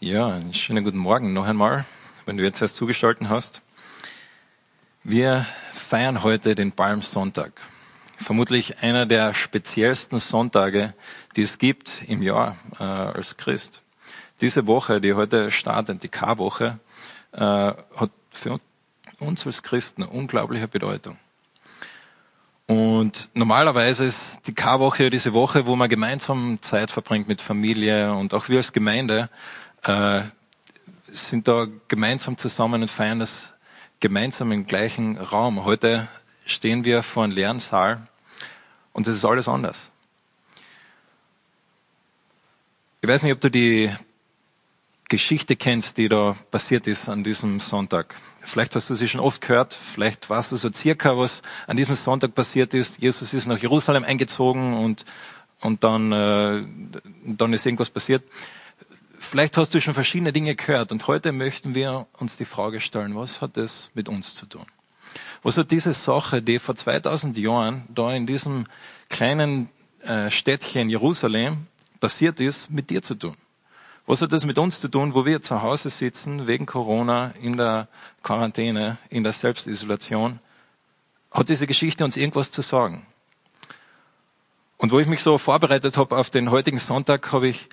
Ja, einen schönen guten Morgen noch einmal, wenn du jetzt erst zugestalten hast. Wir feiern heute den Palmsonntag. Vermutlich einer der speziellsten Sonntage, die es gibt im Jahr äh, als Christ. Diese Woche, die heute startet, die K-Woche, äh, hat für uns als Christen unglaubliche Bedeutung. Und normalerweise ist die K-Woche diese Woche, wo man gemeinsam Zeit verbringt mit Familie und auch wir als Gemeinde äh, sind da gemeinsam zusammen und feiern das gemeinsam im gleichen Raum. Heute stehen wir vor einem leeren Saal und es ist alles anders. Ich weiß nicht, ob du die Geschichte kennst, die da passiert ist an diesem Sonntag. Vielleicht hast du sie schon oft gehört, vielleicht weißt du so circa, was an diesem Sonntag passiert ist. Jesus ist nach Jerusalem eingezogen und, und dann, äh, dann ist irgendwas passiert. Vielleicht hast du schon verschiedene Dinge gehört und heute möchten wir uns die Frage stellen, was hat das mit uns zu tun? Was hat diese Sache, die vor 2000 Jahren da in diesem kleinen äh, Städtchen Jerusalem passiert ist, mit dir zu tun? Was hat das mit uns zu tun, wo wir zu Hause sitzen, wegen Corona, in der Quarantäne, in der Selbstisolation? Hat diese Geschichte uns irgendwas zu sagen? Und wo ich mich so vorbereitet habe auf den heutigen Sonntag, habe ich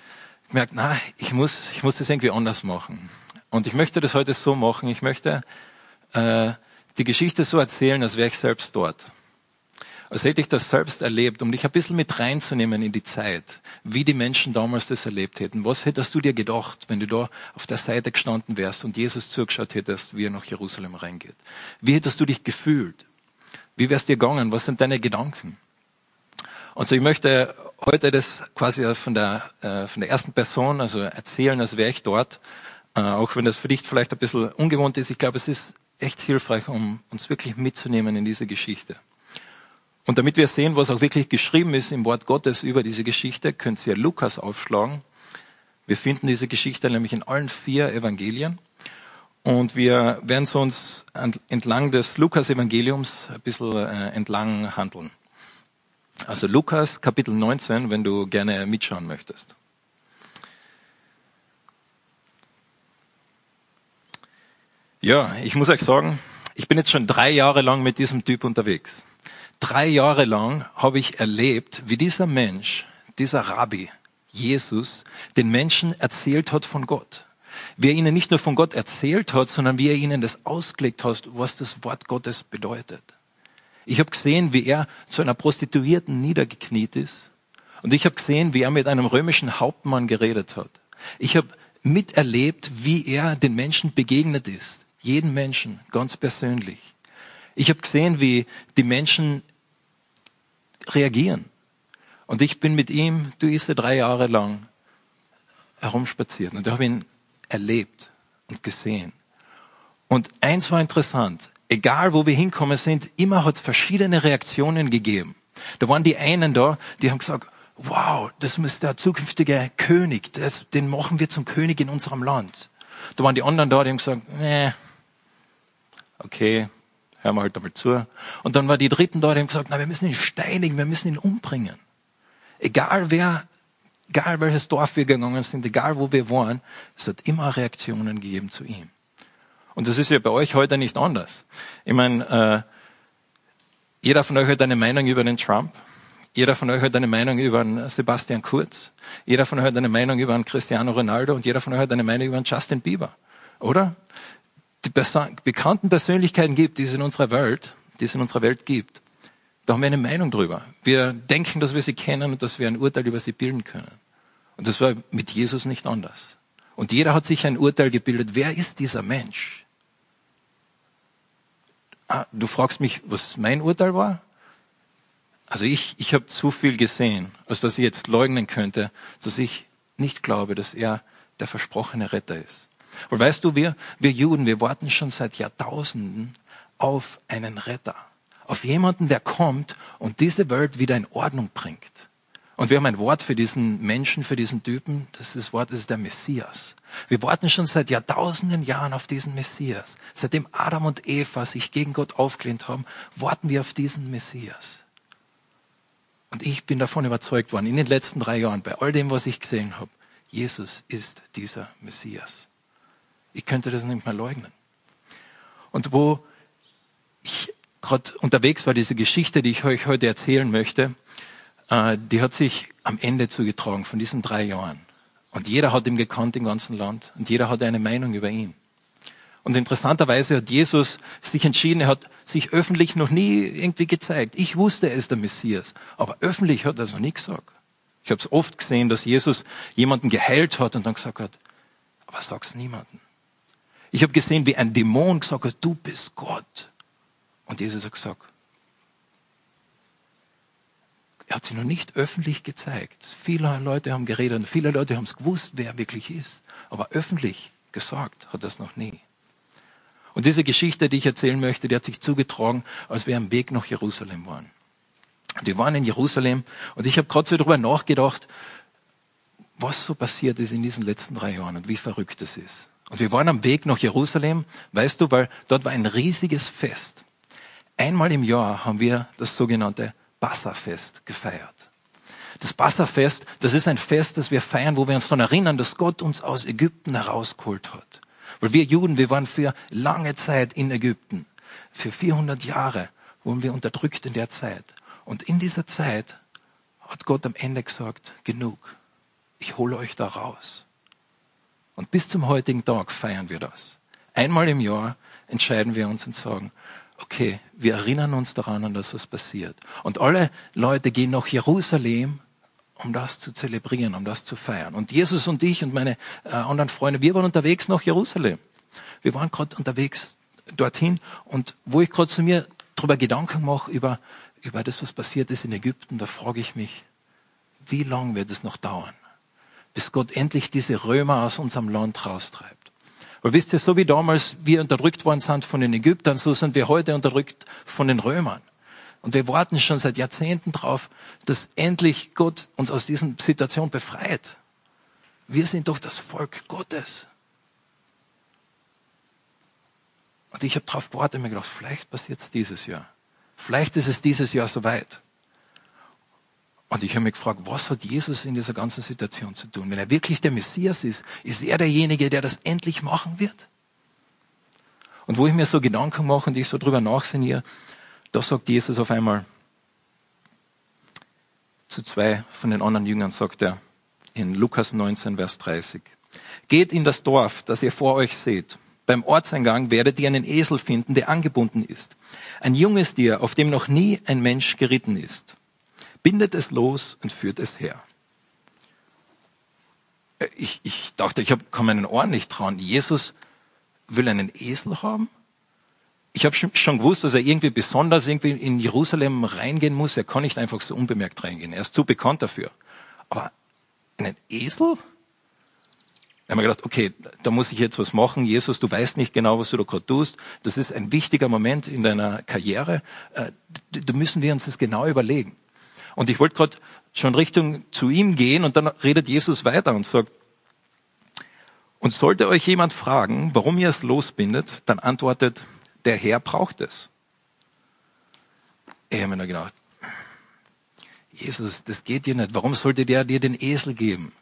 gemerkt, na, ich muss, ich muss das irgendwie anders machen. Und ich möchte das heute so machen. Ich möchte äh, die Geschichte so erzählen, als wäre ich selbst dort. Als hätte ich das selbst erlebt, um dich ein bisschen mit reinzunehmen in die Zeit, wie die Menschen damals das erlebt hätten. Was hättest du dir gedacht, wenn du da auf der Seite gestanden wärst und Jesus zugeschaut hättest, wie er nach Jerusalem reingeht? Wie hättest du dich gefühlt? Wie wär's dir gegangen? Was sind deine Gedanken? Und so ich möchte heute das quasi von der, äh, von der ersten Person, also erzählen, als wäre ich dort, äh, auch wenn das für dich vielleicht ein bisschen ungewohnt ist. Ich glaube, es ist echt hilfreich, um uns wirklich mitzunehmen in diese Geschichte. Und damit wir sehen, was auch wirklich geschrieben ist im Wort Gottes über diese Geschichte, könnt ihr Lukas aufschlagen. Wir finden diese Geschichte nämlich in allen vier Evangelien. Und wir werden uns entlang des Lukas-Evangeliums ein bisschen äh, entlang handeln. Also Lukas Kapitel 19, wenn du gerne mitschauen möchtest. Ja, ich muss euch sagen, ich bin jetzt schon drei Jahre lang mit diesem Typ unterwegs. Drei Jahre lang habe ich erlebt, wie dieser Mensch, dieser Rabbi, Jesus, den Menschen erzählt hat von Gott. Wie er ihnen nicht nur von Gott erzählt hat, sondern wie er ihnen das ausgelegt hat, was das Wort Gottes bedeutet. Ich habe gesehen, wie er zu einer Prostituierten niedergekniet ist. Und ich habe gesehen, wie er mit einem römischen Hauptmann geredet hat. Ich habe miterlebt, wie er den Menschen begegnet ist. Jeden Menschen, ganz persönlich. Ich habe gesehen, wie die Menschen reagieren. Und ich bin mit ihm diese drei Jahre lang herumspaziert. Und ich habe ihn erlebt und gesehen. Und eins war interessant egal wo wir hinkommen sind, immer hat es verschiedene Reaktionen gegeben. Da waren die einen da, die haben gesagt, wow, das muss der zukünftige König, das, den machen wir zum König in unserem Land. Da waren die anderen da, die haben gesagt, nee, okay, hören wir halt damit zu. Und dann waren die Dritten da, die haben gesagt, na, wir müssen ihn steinigen, wir müssen ihn umbringen. Egal wer, egal welches Dorf wir gegangen sind, egal wo wir waren, es hat immer Reaktionen gegeben zu ihm. Und das ist ja bei euch heute nicht anders. Ich meine, äh, jeder von euch hat eine Meinung über den Trump. Jeder von euch hat eine Meinung über einen Sebastian Kurz. Jeder von euch hat eine Meinung über einen Cristiano Ronaldo und jeder von euch hat eine Meinung über einen Justin Bieber. Oder? Die bekannten Persönlichkeiten gibt, die es in unserer Welt, die es in unserer Welt gibt. Da haben wir eine Meinung drüber. Wir denken, dass wir sie kennen und dass wir ein Urteil über sie bilden können. Und das war mit Jesus nicht anders. Und jeder hat sich ein Urteil gebildet. Wer ist dieser Mensch? Ah, du fragst mich, was mein Urteil war? Also ich, ich habe zu viel gesehen, als dass ich jetzt leugnen könnte, dass ich nicht glaube, dass er der versprochene Retter ist. Und weißt du, wir, wir Juden, wir warten schon seit Jahrtausenden auf einen Retter. Auf jemanden, der kommt und diese Welt wieder in Ordnung bringt. Und wir haben ein Wort für diesen Menschen, für diesen Typen. Das, ist das Wort das ist der Messias. Wir warten schon seit Jahrtausenden Jahren auf diesen Messias. Seitdem Adam und Eva sich gegen Gott aufgelehnt haben, warten wir auf diesen Messias. Und ich bin davon überzeugt worden, in den letzten drei Jahren, bei all dem, was ich gesehen habe, Jesus ist dieser Messias. Ich könnte das nicht mehr leugnen. Und wo ich gerade unterwegs war, diese Geschichte, die ich euch heute erzählen möchte, äh, die hat sich am Ende zugetragen von diesen drei Jahren. Und jeder hat ihn gekannt im ganzen Land und jeder hatte eine Meinung über ihn. Und interessanterweise hat Jesus sich entschieden, er hat sich öffentlich noch nie irgendwie gezeigt. Ich wusste, er ist der Messias, aber öffentlich hat er es noch nie gesagt. Ich habe es oft gesehen, dass Jesus jemanden geheilt hat und dann gesagt hat, aber sag's niemanden. Ich habe gesehen, wie ein Dämon gesagt hat, du bist Gott. Und Jesus hat gesagt, er hat sich noch nicht öffentlich gezeigt. Viele Leute haben geredet und viele Leute haben es gewusst, wer er wirklich ist. Aber öffentlich gesagt hat er es noch nie. Und diese Geschichte, die ich erzählen möchte, die hat sich zugetragen, als wir am Weg nach Jerusalem waren. Wir waren in Jerusalem und ich habe gerade so darüber nachgedacht, was so passiert ist in diesen letzten drei Jahren und wie verrückt es ist. Und wir waren am Weg nach Jerusalem, weißt du, weil dort war ein riesiges Fest. Einmal im Jahr haben wir das sogenannte Passafest gefeiert. Das Passafest, das ist ein Fest, das wir feiern, wo wir uns daran erinnern, dass Gott uns aus Ägypten herausgeholt hat. Weil wir Juden, wir waren für lange Zeit in Ägypten. Für 400 Jahre wurden wir unterdrückt in der Zeit. Und in dieser Zeit hat Gott am Ende gesagt, genug. Ich hole euch da raus. Und bis zum heutigen Tag feiern wir das. Einmal im Jahr entscheiden wir uns und sagen, okay, wir erinnern uns daran, an das, was passiert. Und alle Leute gehen nach Jerusalem, um das zu zelebrieren, um das zu feiern. Und Jesus und ich und meine äh, anderen Freunde, wir waren unterwegs nach Jerusalem. Wir waren gerade unterwegs dorthin und wo ich gerade zu mir darüber Gedanken mache, über, über das, was passiert ist in Ägypten, da frage ich mich, wie lang wird es noch dauern, bis Gott endlich diese Römer aus unserem Land raustreibt? Weil wisst ihr, so wie damals wir unterdrückt worden sind von den Ägyptern, so sind wir heute unterdrückt von den Römern. Und wir warten schon seit Jahrzehnten drauf, dass endlich Gott uns aus dieser Situation befreit. Wir sind doch das Volk Gottes. Und ich habe darauf gewartet und mir gedacht, vielleicht passiert es dieses Jahr. Vielleicht ist es dieses Jahr soweit. Und ich habe mich gefragt, was hat Jesus in dieser ganzen Situation zu tun? Wenn er wirklich der Messias ist, ist er derjenige, der das endlich machen wird? Und wo ich mir so Gedanken mache und ich so drüber nachsinniere, da sagt Jesus auf einmal zu zwei von den anderen Jüngern, sagt er in Lukas 19, Vers 30. Geht in das Dorf, das ihr vor euch seht. Beim Ortseingang werdet ihr einen Esel finden, der angebunden ist. Ein junges Tier, auf dem noch nie ein Mensch geritten ist bindet es los und führt es her. Äh, ich, ich dachte, ich hab, kann meinen Ohren nicht trauen. Jesus will einen Esel haben? Ich habe schon gewusst, dass er irgendwie besonders irgendwie in Jerusalem reingehen muss. Er kann nicht einfach so unbemerkt reingehen. Er ist zu bekannt dafür. Aber einen Esel? Da haben wir gedacht, okay, da muss ich jetzt was machen. Jesus, du weißt nicht genau, was du da gerade tust. Das ist ein wichtiger Moment in deiner Karriere. Äh, da müssen wir uns das genau überlegen. Und ich wollte gerade schon Richtung zu ihm gehen und dann redet Jesus weiter und sagt, und sollte euch jemand fragen, warum ihr es losbindet, dann antwortet, der Herr braucht es. Ich habe mir nur gedacht, Jesus, das geht dir nicht. Warum sollte der dir den Esel geben?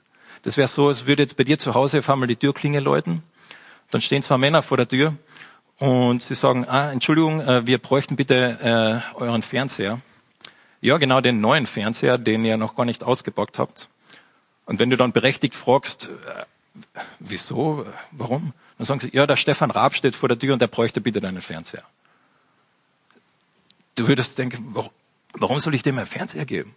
Das wäre so, als würde jetzt bei dir zu Hause auf einmal die Türklinge läuten. Dann stehen zwei Männer vor der Tür und sie sagen, ah, Entschuldigung, äh, wir bräuchten bitte äh, euren Fernseher. Ja, genau den neuen Fernseher, den ihr noch gar nicht ausgepackt habt. Und wenn du dann berechtigt fragst, äh, wieso, warum? Dann sagen sie, ja, der Stefan Raab steht vor der Tür und der bräuchte bitte deinen Fernseher. Du würdest denken, warum soll ich dem einen Fernseher geben?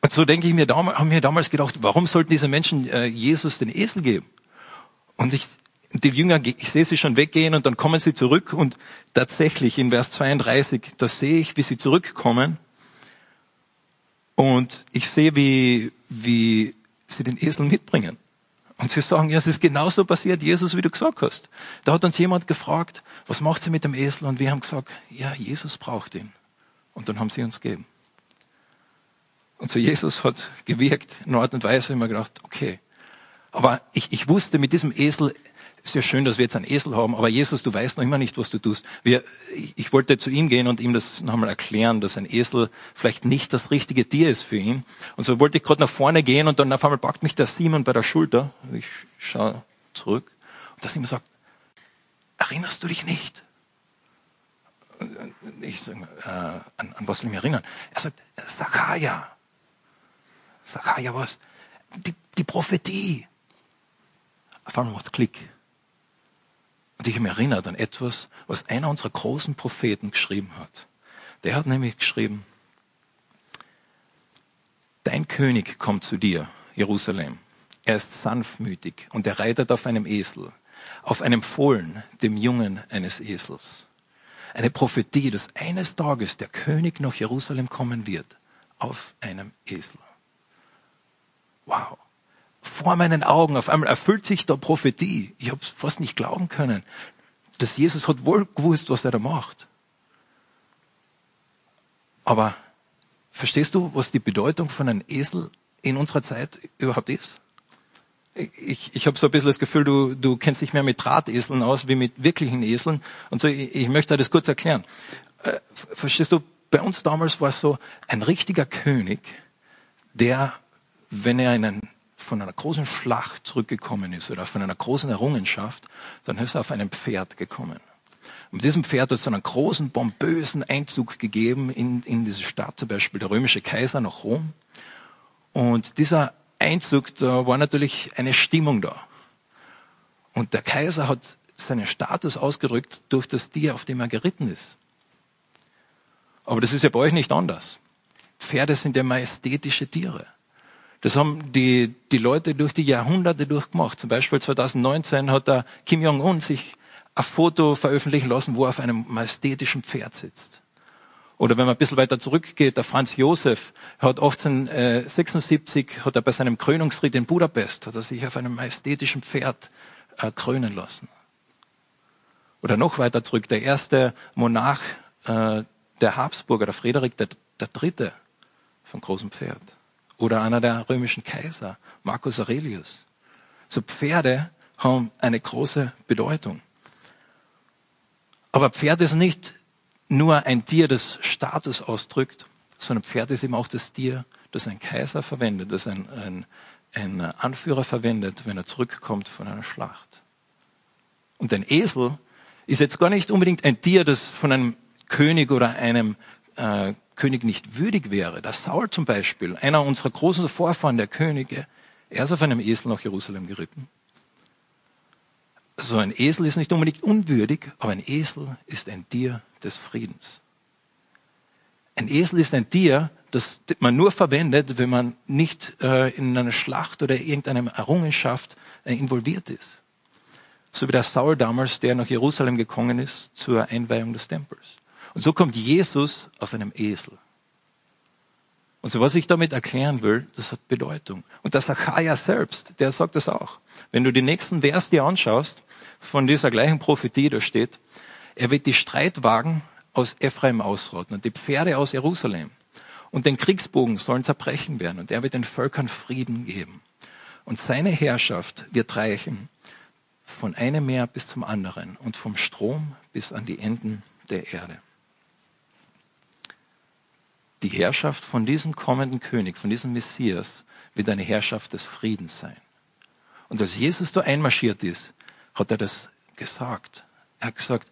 Und so denke ich mir, haben mir damals gedacht, warum sollten diese Menschen äh, Jesus den Esel geben? Und ich die Jünger, ich sehe sie schon weggehen und dann kommen sie zurück und tatsächlich in Vers 32, da sehe ich, wie sie zurückkommen und ich sehe, wie, wie sie den Esel mitbringen. Und sie sagen, ja, es ist genauso passiert, Jesus, wie du gesagt hast. Da hat uns jemand gefragt, was macht sie mit dem Esel? Und wir haben gesagt, ja, Jesus braucht ihn. Und dann haben sie uns gegeben. Und so Jesus hat gewirkt in einer Art und Weise, immer gedacht, okay. Aber ich, ich wusste, mit diesem Esel ist ja schön, dass wir jetzt einen Esel haben, aber Jesus, du weißt noch immer nicht, was du tust. Wir, ich wollte zu ihm gehen und ihm das nochmal erklären, dass ein Esel vielleicht nicht das richtige Tier ist für ihn. Und so wollte ich gerade nach vorne gehen und dann auf einmal packt mich der Simon bei der Schulter. Ich schaue zurück und der Simon sagt, erinnerst du dich nicht? Ich sage, äh, an, an was will ich mich erinnern? Er sagt, Zachariah. Zachariah was? Die, die Prophetie. Auf einmal macht Klick. Und ich habe mich erinnert an etwas, was einer unserer großen Propheten geschrieben hat. Der hat nämlich geschrieben, dein König kommt zu dir, Jerusalem. Er ist sanftmütig und er reitet auf einem Esel, auf einem Fohlen, dem Jungen eines Esels. Eine Prophetie, dass eines Tages der König nach Jerusalem kommen wird, auf einem Esel. Wow vor meinen Augen. Auf einmal erfüllt sich der Prophetie. Ich habe es fast nicht glauben können. dass Jesus hat wohl gewusst, was er da macht. Aber verstehst du, was die Bedeutung von einem Esel in unserer Zeit überhaupt ist? Ich, ich habe so ein bisschen das Gefühl, du, du kennst dich mehr mit Drahteseln aus wie mit wirklichen Eseln. Und so, ich, ich möchte das kurz erklären. Äh, verstehst du, bei uns damals war es so ein richtiger König, der, wenn er in einen von einer großen Schlacht zurückgekommen ist oder von einer großen Errungenschaft, dann ist er auf einem Pferd gekommen. Und diesem Pferd hat es einen großen, bombösen Einzug gegeben in, in diese Stadt, zum Beispiel der römische Kaiser nach Rom. Und dieser Einzug, da war natürlich eine Stimmung da. Und der Kaiser hat seinen Status ausgedrückt durch das Tier, auf dem er geritten ist. Aber das ist ja bei euch nicht anders. Pferde sind ja majestätische Tiere. Das haben die, die Leute durch die Jahrhunderte durchgemacht. Zum Beispiel 2019 hat der Kim Jong-un sich ein Foto veröffentlichen lassen, wo er auf einem majestätischen Pferd sitzt. Oder wenn man ein bisschen weiter zurückgeht, der Franz Josef hat 1876 hat er bei seinem Krönungsritt in Budapest hat er sich auf einem majestätischen Pferd äh, krönen lassen. Oder noch weiter zurück, der erste Monarch äh, der Habsburger, der Friedrich der, der Dritte, vom großen Pferd. Oder einer der römischen Kaiser, Marcus Aurelius. So Pferde haben eine große Bedeutung. Aber Pferd ist nicht nur ein Tier, das Status ausdrückt, sondern Pferd ist eben auch das Tier, das ein Kaiser verwendet, das ein, ein, ein Anführer verwendet, wenn er zurückkommt von einer Schlacht. Und ein Esel ist jetzt gar nicht unbedingt ein Tier, das von einem König oder einem äh, König nicht würdig wäre, dass Saul zum Beispiel, einer unserer großen Vorfahren der Könige, er ist auf einem Esel nach Jerusalem geritten. So ein Esel ist nicht unbedingt unwürdig, aber ein Esel ist ein Tier des Friedens. Ein Esel ist ein Tier, das man nur verwendet, wenn man nicht äh, in einer Schlacht oder irgendeiner Errungenschaft äh, involviert ist. So wie der Saul damals, der nach Jerusalem gekommen ist zur Einweihung des Tempels. Und so kommt Jesus auf einem Esel. Und so was ich damit erklären will, das hat Bedeutung. Und der Zachariah selbst, der sagt das auch. Wenn du die nächsten Vers dir anschaust, von dieser gleichen Prophetie, da steht, er wird die Streitwagen aus Ephraim ausrotten und die Pferde aus Jerusalem. Und den Kriegsbogen sollen zerbrechen werden und er wird den Völkern Frieden geben. Und seine Herrschaft wird reichen von einem Meer bis zum anderen und vom Strom bis an die Enden der Erde die Herrschaft von diesem kommenden König, von diesem Messias, wird eine Herrschaft des Friedens sein. Und als Jesus da einmarschiert ist, hat er das gesagt. Er hat gesagt,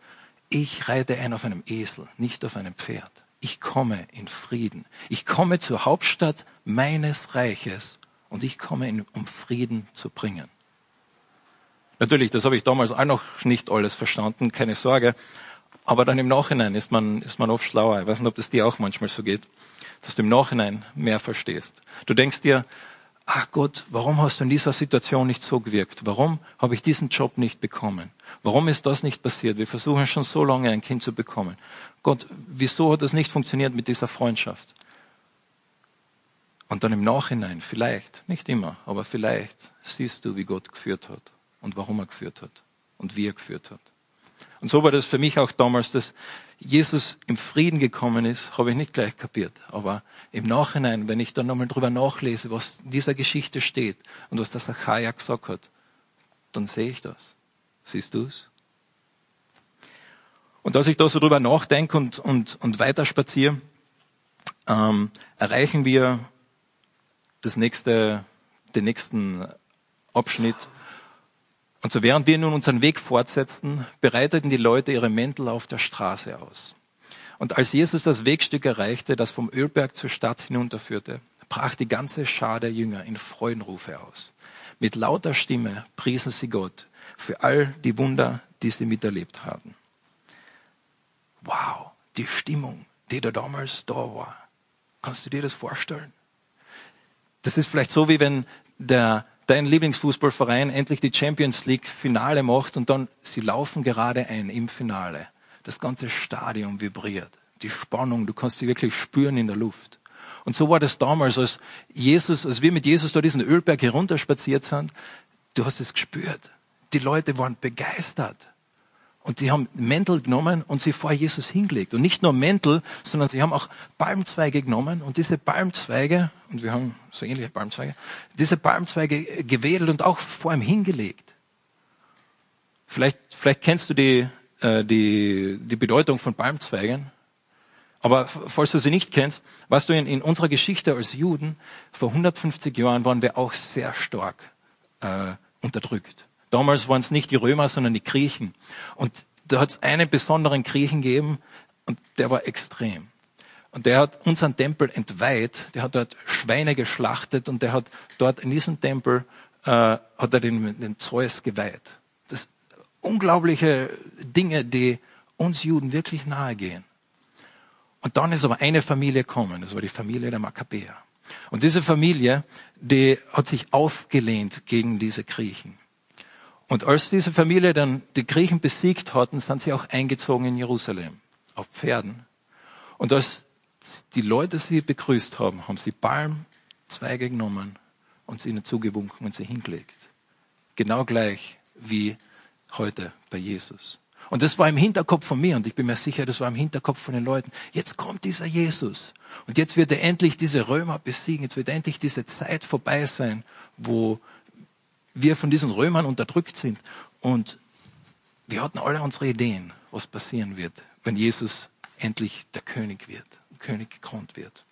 ich reite ein auf einem Esel, nicht auf einem Pferd. Ich komme in Frieden. Ich komme zur Hauptstadt meines Reiches und ich komme, um Frieden zu bringen. Natürlich, das habe ich damals auch noch nicht alles verstanden, keine Sorge. Aber dann im Nachhinein ist man, ist man oft schlauer. Ich weiß nicht, ob das dir auch manchmal so geht, dass du im Nachhinein mehr verstehst. Du denkst dir, ach Gott, warum hast du in dieser Situation nicht so gewirkt? Warum habe ich diesen Job nicht bekommen? Warum ist das nicht passiert? Wir versuchen schon so lange ein Kind zu bekommen. Gott, wieso hat das nicht funktioniert mit dieser Freundschaft? Und dann im Nachhinein, vielleicht, nicht immer, aber vielleicht siehst du, wie Gott geführt hat und warum er geführt hat und wie er geführt hat. Und so war das für mich auch damals, dass Jesus im Frieden gekommen ist, habe ich nicht gleich kapiert. Aber im Nachhinein, wenn ich dann nochmal drüber nachlese, was in dieser Geschichte steht und was der Zachariah gesagt hat, dann sehe ich das. Siehst du's? Und als ich da so drüber nachdenke und, und, und weiterspaziere, ähm, erreichen wir das nächste, den nächsten Abschnitt. Und so während wir nun unseren Weg fortsetzten, bereiteten die Leute ihre Mäntel auf der Straße aus. Und als Jesus das Wegstück erreichte, das vom Ölberg zur Stadt hinunterführte, brach die ganze Schar der Jünger in Freudenrufe aus. Mit lauter Stimme priesen sie Gott für all die Wunder, die sie miterlebt haben. Wow, die Stimmung, die da damals da war. Kannst du dir das vorstellen? Das ist vielleicht so, wie wenn der, dein Lieblingsfußballverein endlich die Champions League Finale macht und dann sie laufen gerade ein im Finale. Das ganze Stadion vibriert. Die Spannung, du kannst sie wirklich spüren in der Luft. Und so war das damals, als Jesus, als wir mit Jesus da diesen Ölberg herunterspaziert sind. Du hast es gespürt. Die Leute waren begeistert. Und sie haben Mäntel genommen und sie vor Jesus hingelegt. Und nicht nur Mäntel, sondern sie haben auch Palmzweige genommen und diese Palmzweige, und wir haben so ähnliche Palmzweige, diese Palmzweige gewedelt und auch vor ihm hingelegt. Vielleicht, vielleicht kennst du die, äh, die, die Bedeutung von Palmzweigen. Aber falls du sie nicht kennst, weißt du, in, in unserer Geschichte als Juden, vor 150 Jahren waren wir auch sehr stark äh, unterdrückt. Damals waren es nicht die Römer, sondern die Griechen. Und da hat es einen besonderen Griechen gegeben und der war extrem. Und der hat unseren Tempel entweiht, der hat dort Schweine geschlachtet und der hat dort in diesem Tempel, äh, hat er den, den Zeus geweiht. Das unglaubliche Dinge, die uns Juden wirklich nahe gehen. Und dann ist aber eine Familie gekommen, das war die Familie der Makkabäer. Und diese Familie, die hat sich aufgelehnt gegen diese Griechen. Und als diese Familie dann die Griechen besiegt hatten, sind sie auch eingezogen in Jerusalem auf Pferden. Und als die Leute sie begrüßt haben, haben sie Palmzweige genommen und sie ihnen zugewunken und sie hingelegt. Genau gleich wie heute bei Jesus. Und das war im Hinterkopf von mir und ich bin mir sicher, das war im Hinterkopf von den Leuten. Jetzt kommt dieser Jesus und jetzt wird er endlich diese Römer besiegen. Jetzt wird endlich diese Zeit vorbei sein, wo wir von diesen Römern unterdrückt sind. Und wir hatten alle unsere Ideen, was passieren wird, wenn Jesus endlich der König wird, König gekrönt wird.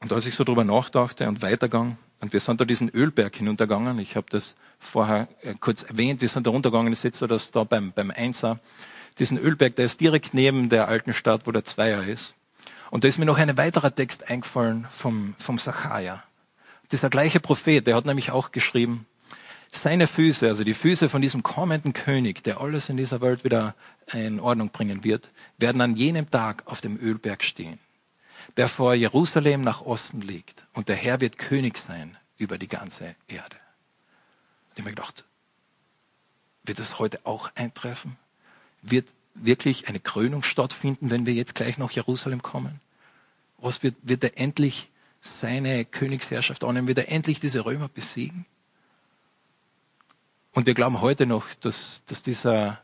Und als ich so drüber nachdachte und weitergang, und wir sind da diesen Ölberg hinuntergegangen, ich habe das vorher äh, kurz erwähnt, wir sind da runtergegangen, ich so das da beim, beim Einser, diesen Ölberg, der ist direkt neben der alten Stadt, wo der Zweier ist. Und da ist mir noch ein weiterer Text eingefallen vom, vom Sacharja. Dieser gleiche Prophet, der hat nämlich auch geschrieben, seine Füße, also die Füße von diesem kommenden König, der alles in dieser Welt wieder in Ordnung bringen wird, werden an jenem Tag auf dem Ölberg stehen, der vor Jerusalem nach Osten liegt. Und der Herr wird König sein über die ganze Erde. Und ich habe mir gedacht, wird es heute auch eintreffen? Wird wirklich eine Krönung stattfinden, wenn wir jetzt gleich nach Jerusalem kommen? Was wird, wird er endlich seine Königsherrschaft annehmen? Wird er endlich diese Römer besiegen? Und wir glauben heute noch, dass, dass dieser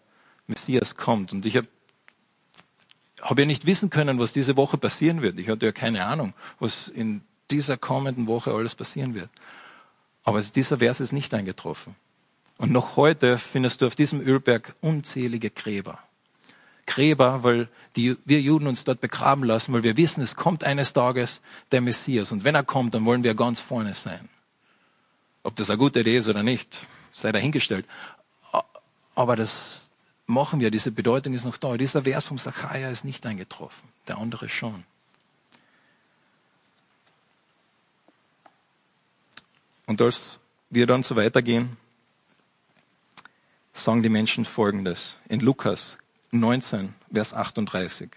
Messias kommt. Und ich habe hab ja nicht wissen können, was diese Woche passieren wird. Ich hatte ja keine Ahnung, was in dieser kommenden Woche alles passieren wird. Aber dieser Vers ist nicht eingetroffen. Und noch heute findest du auf diesem Ölberg unzählige Gräber. Gräber, weil die, wir Juden uns dort begraben lassen, weil wir wissen, es kommt eines Tages der Messias. Und wenn er kommt, dann wollen wir ganz vorne sein. Ob das eine gute Idee ist oder nicht, sei dahingestellt. Aber das machen wir, diese Bedeutung ist noch da. Dieser Vers vom Sacharja ist nicht eingetroffen, der andere schon. Und als wir dann so weitergehen, sagen die Menschen Folgendes. In Lukas 19, Vers 38.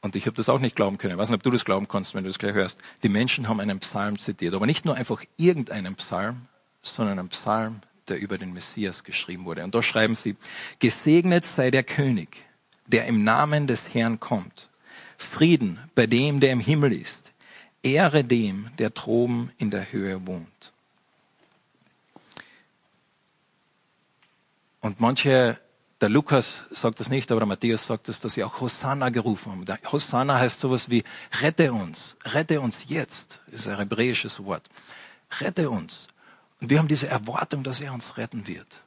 Und ich habe das auch nicht glauben können. Ich weiß nicht, ob du das glauben kannst, wenn du das gleich hörst. Die Menschen haben einen Psalm zitiert, aber nicht nur einfach irgendeinen Psalm, sondern einen Psalm, der über den Messias geschrieben wurde. Und da schreiben sie, gesegnet sei der König, der im Namen des Herrn kommt. Frieden bei dem, der im Himmel ist. Ehre dem, der droben in der Höhe wohnt. Und manche der Lukas sagt das nicht, aber der Matthäus sagt es, dass sie auch Hosanna gerufen haben. Der Hosanna heißt sowas wie rette uns, rette uns jetzt, ist ein hebräisches Wort. rette uns. Und wir haben diese Erwartung, dass er uns retten wird.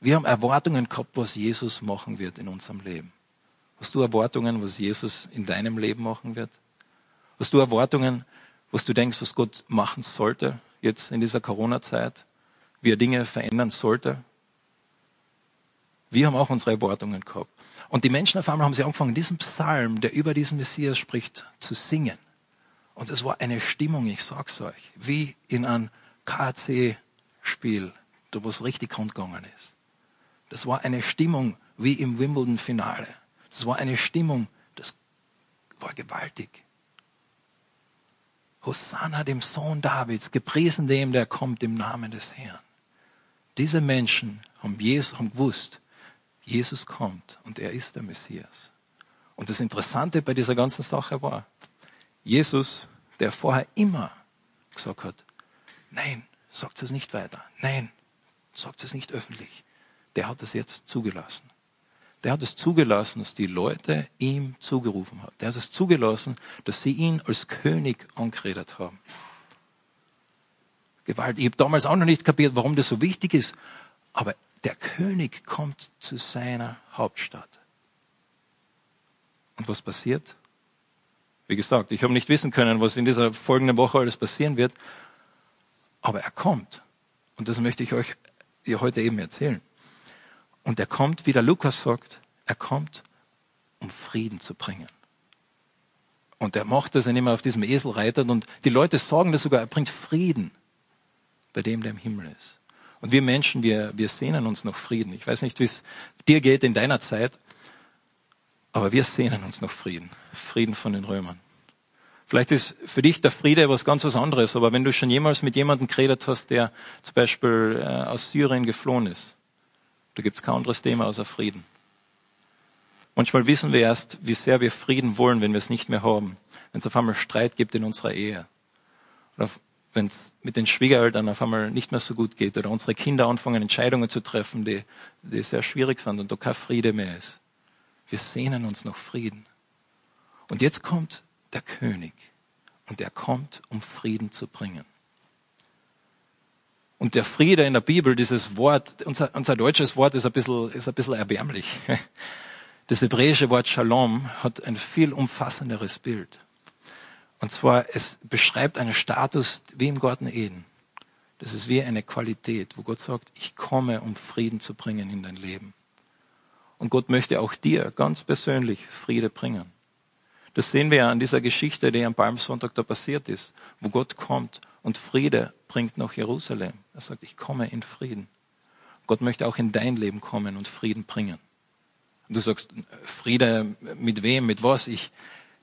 Wir haben Erwartungen gehabt, was Jesus machen wird in unserem Leben. Hast du Erwartungen, was Jesus in deinem Leben machen wird? Hast du Erwartungen, was du denkst, was Gott machen sollte jetzt in dieser Corona-Zeit? Wie er Dinge verändern sollte? Wir haben auch unsere Erwartungen gehabt. Und die Menschen auf einmal haben sie angefangen, diesen Psalm, der über diesen Messias spricht, zu singen. Und es war eine Stimmung, ich sag's euch, wie in einem KC-Spiel, da wo es richtig rundgegangen ist. Das war eine Stimmung wie im Wimbledon-Finale. Das war eine Stimmung, das war gewaltig. Hosanna dem Sohn Davids, gepriesen dem, der kommt im Namen des Herrn. Diese Menschen haben, Jesus, haben gewusst, Jesus kommt und er ist der Messias. Und das Interessante bei dieser ganzen Sache war, Jesus, der vorher immer gesagt hat, nein, sagt es nicht weiter, nein, sagt es nicht öffentlich, der hat es jetzt zugelassen. Der hat es zugelassen, dass die Leute ihm zugerufen haben. Der hat es zugelassen, dass sie ihn als König angeredet haben. Gewalt. Ich habe damals auch noch nicht kapiert, warum das so wichtig ist. Aber der König kommt zu seiner Hauptstadt. Und was passiert? Wie gesagt, ich habe nicht wissen können, was in dieser folgenden Woche alles passieren wird. Aber er kommt. Und das möchte ich euch hier heute eben erzählen. Und er kommt, wie der Lukas sagt, er kommt, um Frieden zu bringen. Und er macht das, indem er auf diesem Esel reitet. Und die Leute sagen das sogar, er bringt Frieden bei dem, der im Himmel ist. Und wir Menschen, wir, wir sehnen uns nach Frieden. Ich weiß nicht, wie es dir geht in deiner Zeit, aber wir sehnen uns nach Frieden. Frieden von den Römern. Vielleicht ist für dich der Friede was ganz was anderes, aber wenn du schon jemals mit jemandem geredet hast, der zum Beispiel äh, aus Syrien geflohen ist, da gibt es kein anderes Thema außer Frieden. Manchmal wissen wir erst, wie sehr wir Frieden wollen, wenn wir es nicht mehr haben. Wenn es auf einmal Streit gibt in unserer Ehe. Oder wenn es mit den Schwiegereltern auf einmal nicht mehr so gut geht oder unsere Kinder anfangen, Entscheidungen zu treffen, die, die sehr schwierig sind und da kein Friede mehr ist. Wir sehnen uns nach Frieden. Und jetzt kommt der König und er kommt, um Frieden zu bringen. Und der Friede in der Bibel, dieses Wort, unser, unser deutsches Wort ist ein bisschen, ist ein bisschen erbärmlich. Das hebräische Wort Shalom hat ein viel umfassenderes Bild. Und zwar, es beschreibt einen Status wie im Garten Eden. Das ist wie eine Qualität, wo Gott sagt, ich komme, um Frieden zu bringen in dein Leben. Und Gott möchte auch dir ganz persönlich Friede bringen. Das sehen wir ja an dieser Geschichte, die am Palmsonntag da passiert ist, wo Gott kommt und Friede bringt nach Jerusalem. Er sagt, ich komme in Frieden. Gott möchte auch in dein Leben kommen und Frieden bringen. Und du sagst, Friede mit wem, mit was? Ich,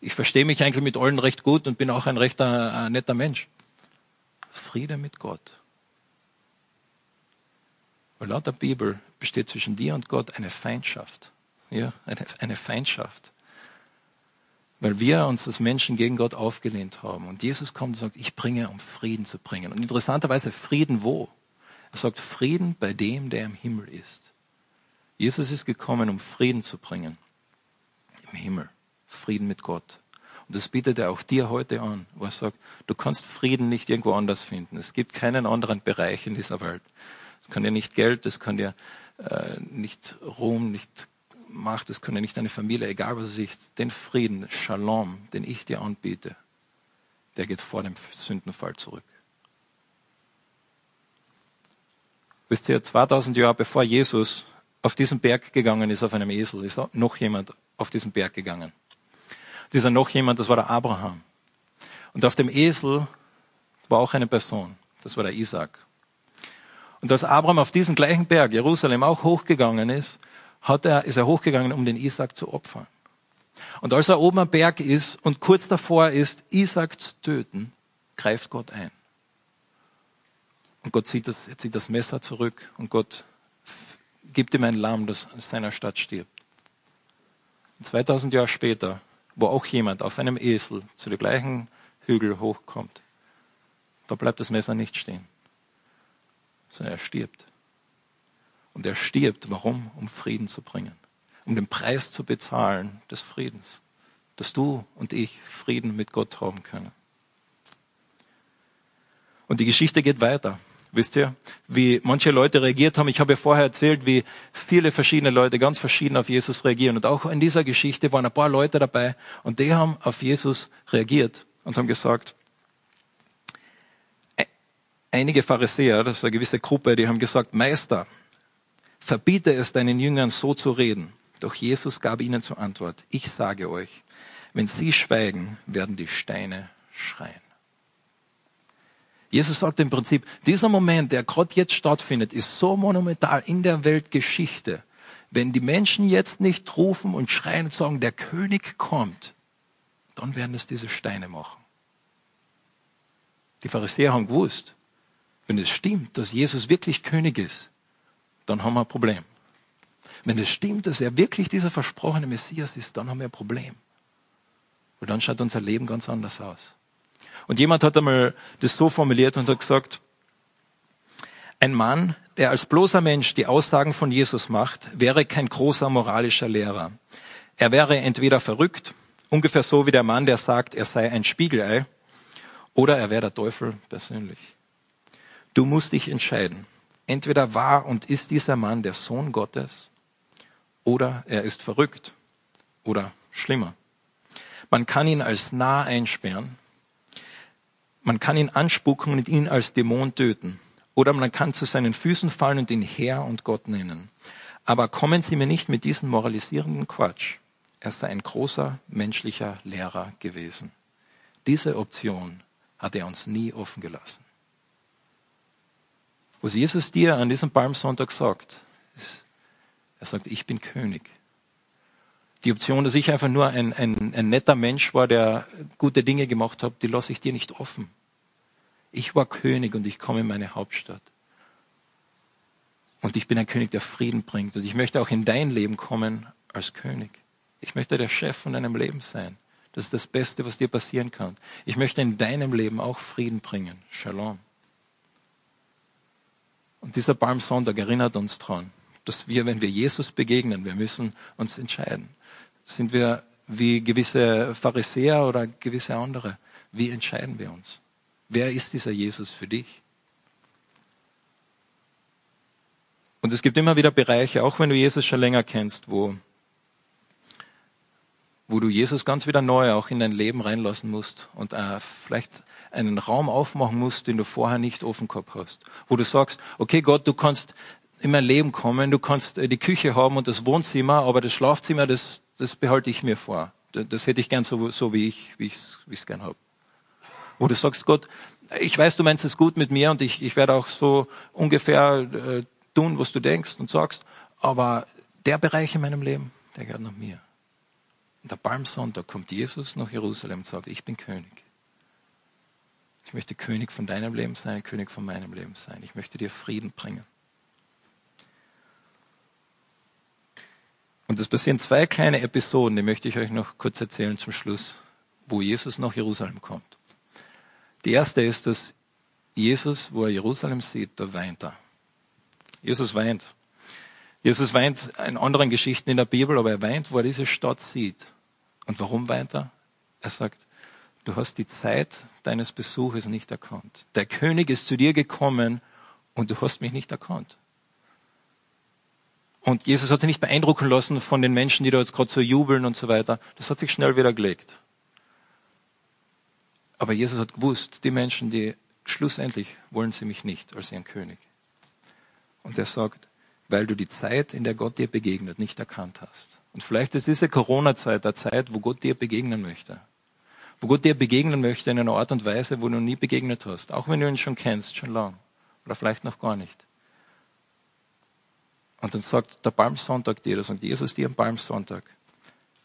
ich verstehe mich eigentlich mit allen recht gut und bin auch ein rechter, äh, netter Mensch. Friede mit Gott. Weil laut der Bibel besteht zwischen dir und Gott eine Feindschaft. Ja, eine, eine Feindschaft. Weil wir uns als Menschen gegen Gott aufgelehnt haben. Und Jesus kommt und sagt, ich bringe, um Frieden zu bringen. Und interessanterweise Frieden wo? Er sagt Frieden bei dem, der im Himmel ist. Jesus ist gekommen, um Frieden zu bringen. Im Himmel. Frieden mit Gott. Und das bietet er auch dir heute an, wo er sagt, du kannst Frieden nicht irgendwo anders finden. Es gibt keinen anderen Bereich in dieser Welt. Es kann dir nicht Geld, es kann dir äh, nicht Ruhm, nicht Macht, es kann dir nicht deine Familie, egal was es ist. Den Frieden, Shalom, den ich dir anbiete, der geht vor dem Sündenfall zurück. Wisst ihr, 2000 Jahre bevor Jesus auf diesen Berg gegangen ist auf einem Esel, ist noch jemand auf diesen Berg gegangen dieser noch jemand, das war der Abraham. Und auf dem Esel war auch eine Person, das war der Isaac. Und als Abraham auf diesen gleichen Berg, Jerusalem, auch hochgegangen ist, hat er, ist er hochgegangen, um den Isaac zu opfern. Und als er oben am Berg ist und kurz davor ist, Isaac zu töten, greift Gott ein. Und Gott zieht das, zieht das Messer zurück und Gott gibt ihm ein Lamm, das in seiner Stadt stirbt. Und 2000 Jahre später wo auch jemand auf einem Esel zu dem gleichen Hügel hochkommt. Da bleibt das Messer nicht stehen, sondern er stirbt. Und er stirbt, warum? Um Frieden zu bringen, um den Preis zu bezahlen des Friedens, dass du und ich Frieden mit Gott haben können. Und die Geschichte geht weiter. Wisst ihr, wie manche Leute reagiert haben? Ich habe ja vorher erzählt, wie viele verschiedene Leute ganz verschieden auf Jesus reagieren. Und auch in dieser Geschichte waren ein paar Leute dabei und die haben auf Jesus reagiert und haben gesagt, einige Pharisäer, das war eine gewisse Gruppe, die haben gesagt, Meister, verbiete es deinen Jüngern so zu reden. Doch Jesus gab ihnen zur Antwort, ich sage euch, wenn sie schweigen, werden die Steine schreien. Jesus sagt im Prinzip, dieser Moment, der gerade jetzt stattfindet, ist so monumental in der Weltgeschichte. Wenn die Menschen jetzt nicht rufen und schreien und sagen, der König kommt, dann werden es diese Steine machen. Die Pharisäer haben gewusst, wenn es stimmt, dass Jesus wirklich König ist, dann haben wir ein Problem. Wenn es stimmt, dass er wirklich dieser versprochene Messias ist, dann haben wir ein Problem. Weil dann schaut unser Leben ganz anders aus. Und jemand hat einmal das so formuliert und hat gesagt, ein Mann, der als bloßer Mensch die Aussagen von Jesus macht, wäre kein großer moralischer Lehrer. Er wäre entweder verrückt, ungefähr so wie der Mann, der sagt, er sei ein Spiegelei, oder er wäre der Teufel persönlich. Du musst dich entscheiden. Entweder war und ist dieser Mann der Sohn Gottes, oder er ist verrückt, oder schlimmer. Man kann ihn als nah einsperren man kann ihn anspucken und ihn als Dämon töten. Oder man kann zu seinen Füßen fallen und ihn Herr und Gott nennen. Aber kommen Sie mir nicht mit diesem moralisierenden Quatsch. Er sei ein großer menschlicher Lehrer gewesen. Diese Option hat er uns nie offen gelassen. Was Jesus dir an diesem Palmsonntag sagt, ist, er sagt, ich bin König die Option, dass ich einfach nur ein, ein, ein netter Mensch war, der gute Dinge gemacht hat, die lasse ich dir nicht offen. Ich war König und ich komme in meine Hauptstadt. Und ich bin ein König, der Frieden bringt. Und ich möchte auch in dein Leben kommen als König. Ich möchte der Chef von deinem Leben sein. Das ist das Beste, was dir passieren kann. Ich möchte in deinem Leben auch Frieden bringen. Shalom. Und dieser Palmsonntag erinnert uns daran, dass wir, wenn wir Jesus begegnen, wir müssen uns entscheiden. Sind wir wie gewisse Pharisäer oder gewisse andere? Wie entscheiden wir uns? Wer ist dieser Jesus für dich? Und es gibt immer wieder Bereiche, auch wenn du Jesus schon länger kennst, wo, wo du Jesus ganz wieder neu auch in dein Leben reinlassen musst und äh, vielleicht einen Raum aufmachen musst, den du vorher nicht offen gehabt hast. Wo du sagst, okay Gott, du kannst in mein Leben kommen, du kannst äh, die Küche haben und das Wohnzimmer, aber das Schlafzimmer, das, das behalte ich mir vor. Das hätte ich gern so, so wie ich wie ich es gern habe. Wo du sagst, Gott, ich weiß, du meinst es gut mit mir und ich, ich werde auch so ungefähr äh, tun, was du denkst und sagst, aber der Bereich in meinem Leben, der gehört nach mir. Und der Palmsonntag kommt Jesus nach Jerusalem und sagt, ich bin König. Ich möchte König von deinem Leben sein, König von meinem Leben sein. Ich möchte dir Frieden bringen. Und es passieren zwei kleine Episoden, die möchte ich euch noch kurz erzählen zum Schluss, wo Jesus nach Jerusalem kommt. Die erste ist, dass Jesus, wo er Jerusalem sieht, da weint er. Jesus weint. Jesus weint in anderen Geschichten in der Bibel, aber er weint, wo er diese Stadt sieht. Und warum weint er? Er sagt, du hast die Zeit deines Besuches nicht erkannt. Der König ist zu dir gekommen und du hast mich nicht erkannt. Und Jesus hat sich nicht beeindrucken lassen von den Menschen, die da jetzt gerade so jubeln und so weiter. Das hat sich schnell wieder gelegt. Aber Jesus hat gewusst, die Menschen, die schlussendlich wollen sie mich nicht als ihren König. Und er sagt, weil du die Zeit, in der Gott dir begegnet, nicht erkannt hast. Und vielleicht ist diese Corona-Zeit der Zeit, wo Gott dir begegnen möchte. Wo Gott dir begegnen möchte in einer Art und Weise, wo du nie begegnet hast. Auch wenn du ihn schon kennst, schon lang. Oder vielleicht noch gar nicht. Und dann sagt der Palmsonntag das sagt Jesus dir am Palmsonntag,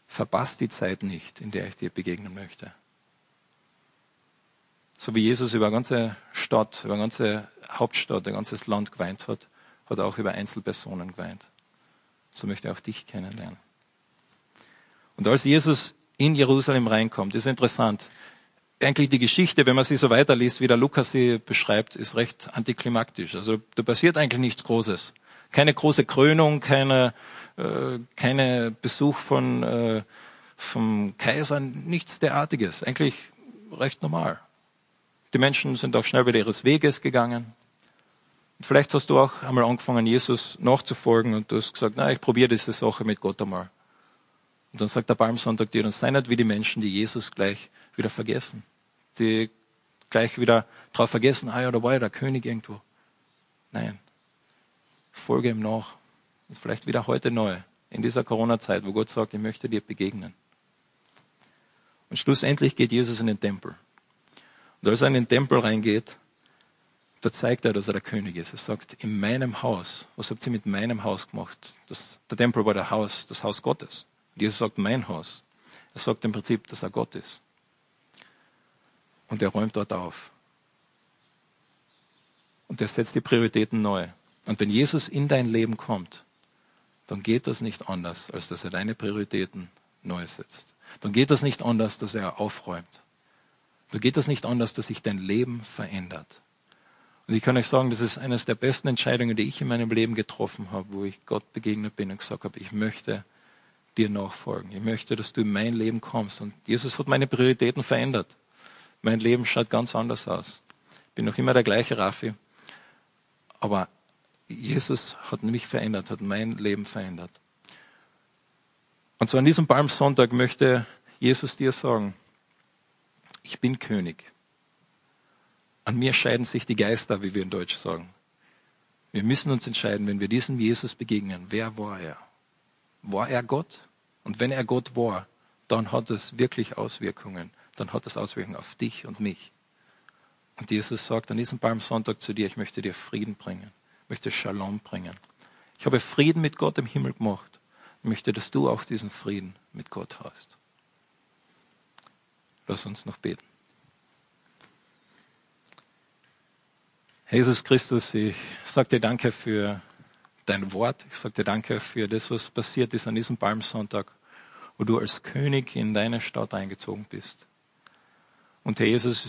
verpasst die Zeit nicht, in der ich dir begegnen möchte. So wie Jesus über eine ganze Stadt, über eine ganze Hauptstadt, ein ganzes Land geweint hat, hat er auch über Einzelpersonen geweint. So möchte er auch dich kennenlernen. Und als Jesus in Jerusalem reinkommt, ist interessant. Eigentlich die Geschichte, wenn man sie so weiterliest, wie der Lukas sie beschreibt, ist recht antiklimaktisch. Also da passiert eigentlich nichts Großes. Keine große Krönung, keine, äh, keine Besuch von, äh, vom Kaiser, nichts derartiges. Eigentlich recht normal. Die Menschen sind auch schnell wieder ihres Weges gegangen. Und vielleicht hast du auch einmal angefangen, Jesus nachzufolgen und du hast gesagt, na, ich probiere diese Sache mit Gott einmal. Und dann sagt der Palmsonntag dir, dann sei nicht wie die Menschen, die Jesus gleich wieder vergessen. Die gleich wieder drauf vergessen, ah ja, da war ja der König irgendwo. Nein. Folge ihm nach. Und vielleicht wieder heute neu. In dieser Corona-Zeit, wo Gott sagt, ich möchte dir begegnen. Und schlussendlich geht Jesus in den Tempel. Und als er in den Tempel reingeht, da zeigt er, dass er der König ist. Er sagt, in meinem Haus, was habt ihr mit meinem Haus gemacht? Das, der Tempel war der Haus, das Haus Gottes. Und Jesus sagt, mein Haus. Er sagt im Prinzip, dass er Gott ist. Und er räumt dort auf. Und er setzt die Prioritäten neu. Und wenn Jesus in dein Leben kommt, dann geht das nicht anders, als dass er deine Prioritäten neu setzt. Dann geht das nicht anders, dass er aufräumt. Dann geht das nicht anders, dass sich dein Leben verändert. Und ich kann euch sagen, das ist eines der besten Entscheidungen, die ich in meinem Leben getroffen habe, wo ich Gott begegnet bin und gesagt habe, ich möchte dir nachfolgen. Ich möchte, dass du in mein Leben kommst. Und Jesus hat meine Prioritäten verändert. Mein Leben schaut ganz anders aus. Ich bin noch immer der gleiche Raffi. Aber Jesus hat mich verändert, hat mein Leben verändert. Und so an diesem Palmsonntag möchte Jesus dir sagen, ich bin König. An mir scheiden sich die Geister, wie wir in Deutsch sagen. Wir müssen uns entscheiden, wenn wir diesem Jesus begegnen, wer war er? War er Gott? Und wenn er Gott war, dann hat es wirklich Auswirkungen. Dann hat es Auswirkungen auf dich und mich. Und Jesus sagt an diesem Palmsonntag zu dir, ich möchte dir Frieden bringen, möchte Shalom bringen. Ich habe Frieden mit Gott im Himmel gemacht. Ich möchte, dass du auch diesen Frieden mit Gott hast. Lass uns noch beten. Jesus Christus, ich sage dir danke für dein Wort. Ich sage dir danke für das, was passiert ist an diesem Palmsonntag, wo du als König in deine Stadt eingezogen bist. Und Herr Jesus,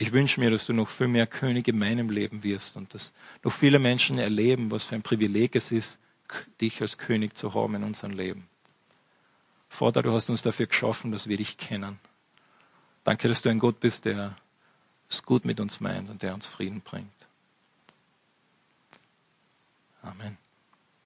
ich wünsche mir, dass du noch viel mehr König in meinem Leben wirst und dass noch viele Menschen erleben, was für ein Privileg es ist, dich als König zu haben in unserem Leben. Vater, du hast uns dafür geschaffen, dass wir dich kennen. Danke, dass du ein Gott bist, der es gut mit uns meint und der uns Frieden bringt. Amen.